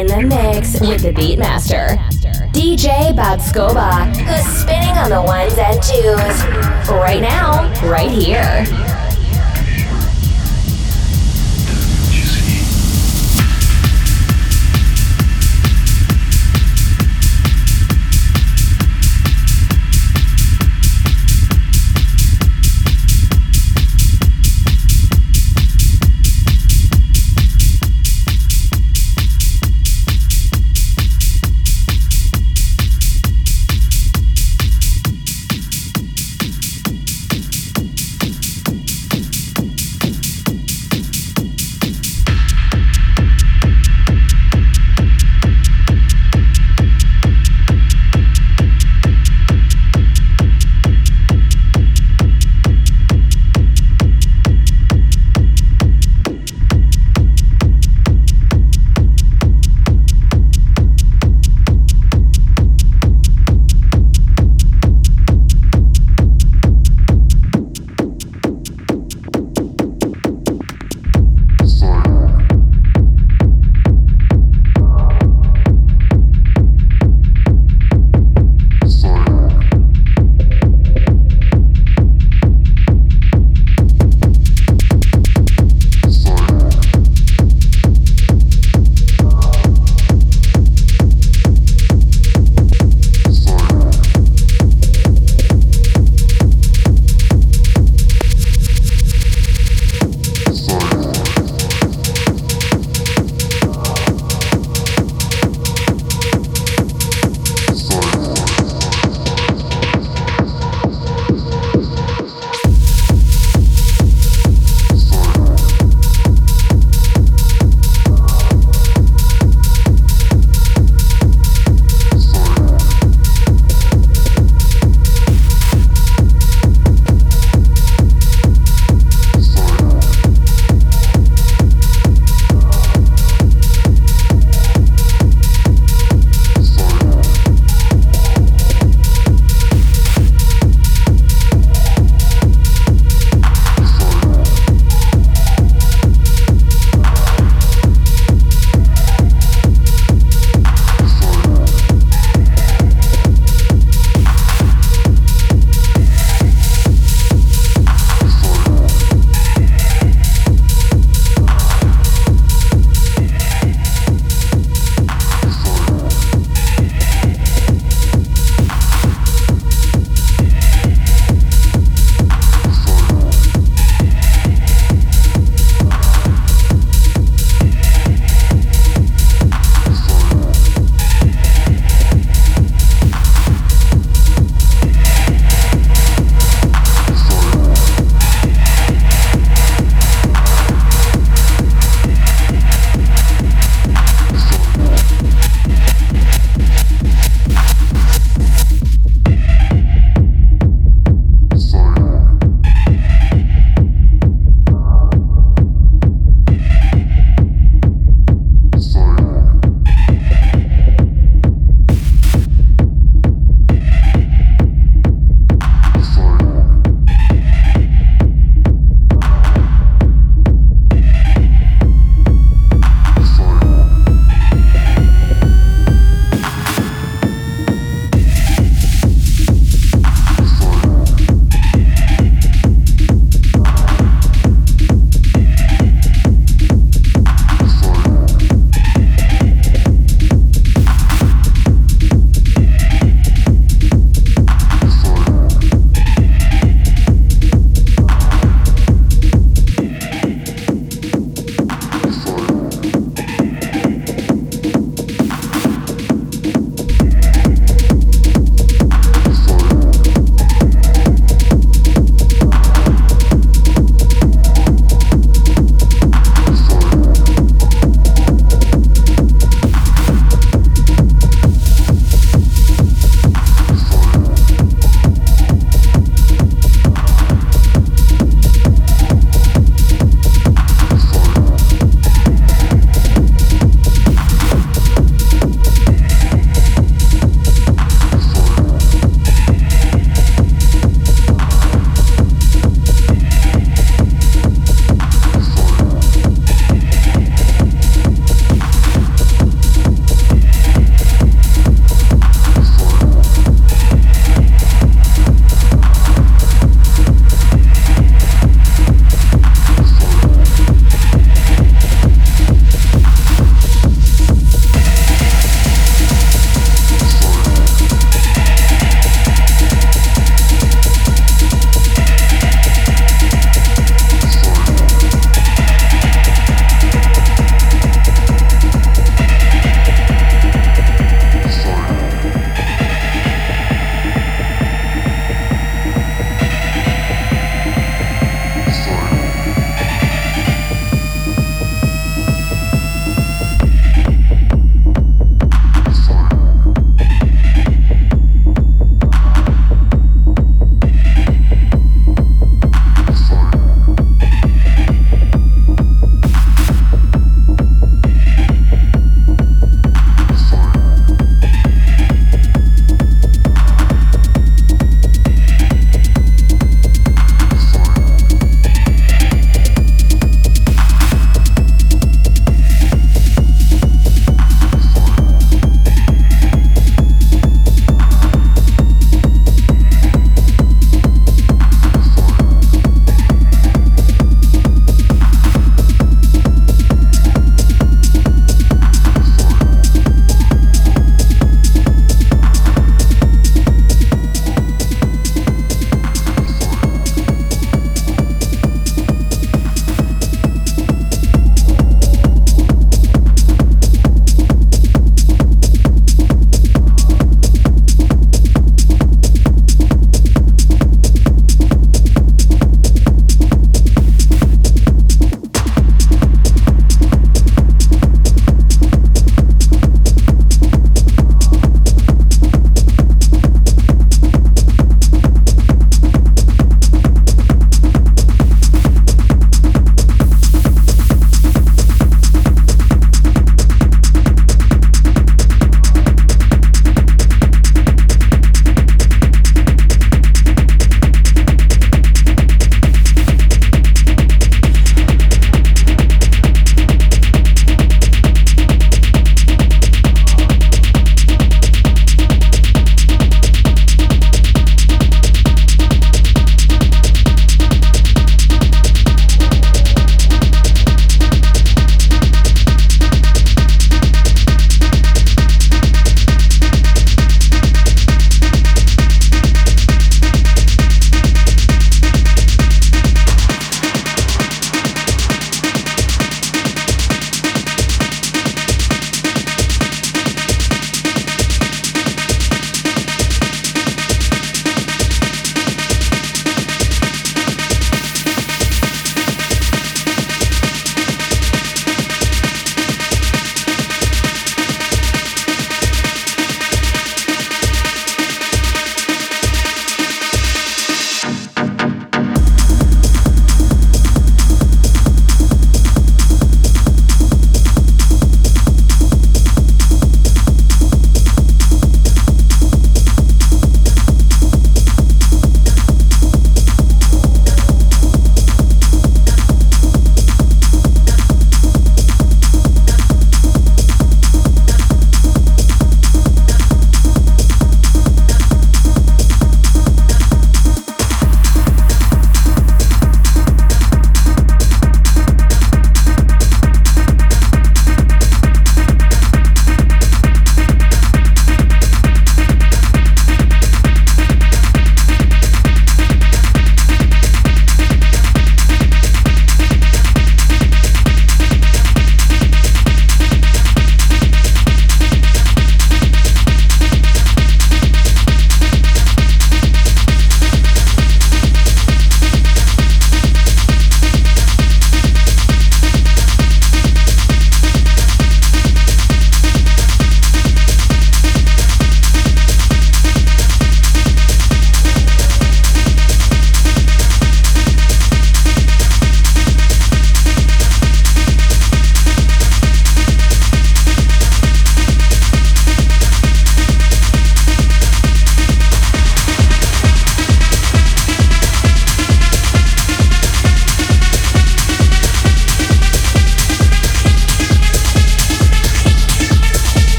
in the mix with the Beatmaster, DJ Badskoba, who's spinning on the ones and twos. Right now, right here.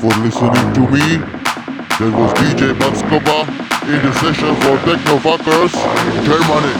For listening to me. That was DJ Badskoba in the session for Techno Fuckers, Germany.